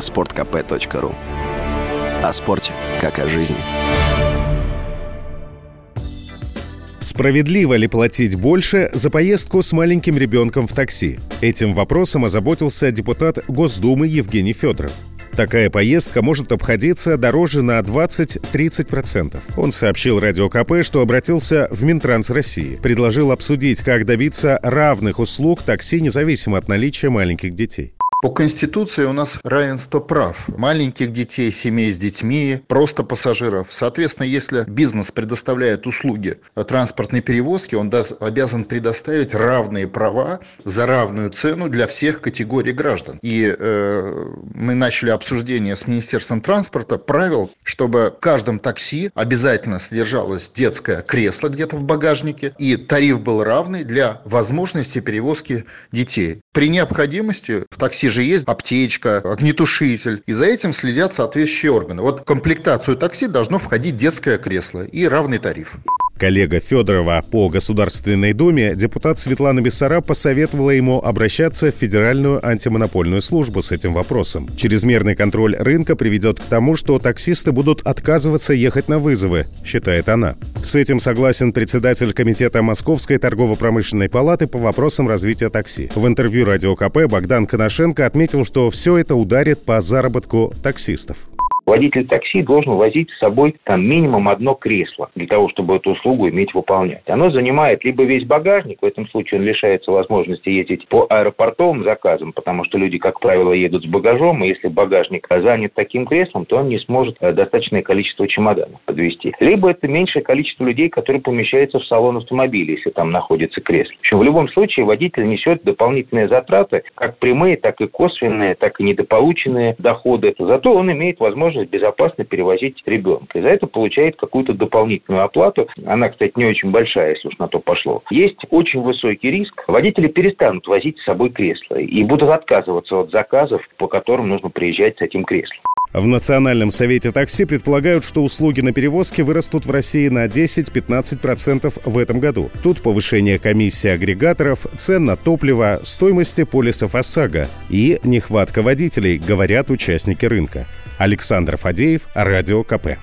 sportkp.ru О спорте, как о жизни. Справедливо ли платить больше за поездку с маленьким ребенком в такси? Этим вопросом озаботился депутат Госдумы Евгений Федоров. Такая поездка может обходиться дороже на 20-30%. Он сообщил Радио КП, что обратился в Минтранс России. Предложил обсудить, как добиться равных услуг такси независимо от наличия маленьких детей. По Конституции у нас равенство прав. Маленьких детей, семей с детьми, просто пассажиров. Соответственно, если бизнес предоставляет услуги транспортной перевозки, он обязан предоставить равные права за равную цену для всех категорий граждан. И э, мы начали обсуждение с Министерством транспорта правил, чтобы в каждом такси обязательно содержалось детское кресло где-то в багажнике, и тариф был равный для возможности перевозки детей. При необходимости в такси же есть аптечка, огнетушитель, и за этим следят соответствующие органы. Вот в комплектацию такси должно входить детское кресло и равный тариф. Коллега Федорова по Государственной Думе, депутат Светлана Бессараб посоветовала ему обращаться в Федеральную антимонопольную службу с этим вопросом. Чрезмерный контроль рынка приведет к тому, что таксисты будут отказываться ехать на вызовы, считает она. С этим согласен председатель Комитета Московской торгово-промышленной палаты по вопросам развития такси. В интервью Радио КП Богдан Коношенко отметил, что все это ударит по заработку таксистов. Водитель такси должен возить с собой там минимум одно кресло для того, чтобы эту услугу иметь выполнять. Оно занимает либо весь багажник, в этом случае он лишается возможности ездить по аэропортовым заказам, потому что люди, как правило, едут с багажом, и если багажник занят таким креслом, то он не сможет э, достаточное количество чемоданов подвести. Либо это меньшее количество людей, которые помещаются в салон автомобиля, если там находится кресло. В, общем, в любом случае водитель несет дополнительные затраты, как прямые, так и косвенные, так и недополученные доходы. Зато он имеет возможность возможность безопасно перевозить ребенка. И за это получает какую-то дополнительную оплату. Она, кстати, не очень большая, если уж на то пошло. Есть очень высокий риск. Водители перестанут возить с собой кресло и будут отказываться от заказов, по которым нужно приезжать с этим креслом. В Национальном совете такси предполагают, что услуги на перевозке вырастут в России на 10-15% в этом году. Тут повышение комиссии агрегаторов, цен на топливо, стоимости полисов ОСАГО и нехватка водителей, говорят участники рынка. Александр Фадеев, Радио КП.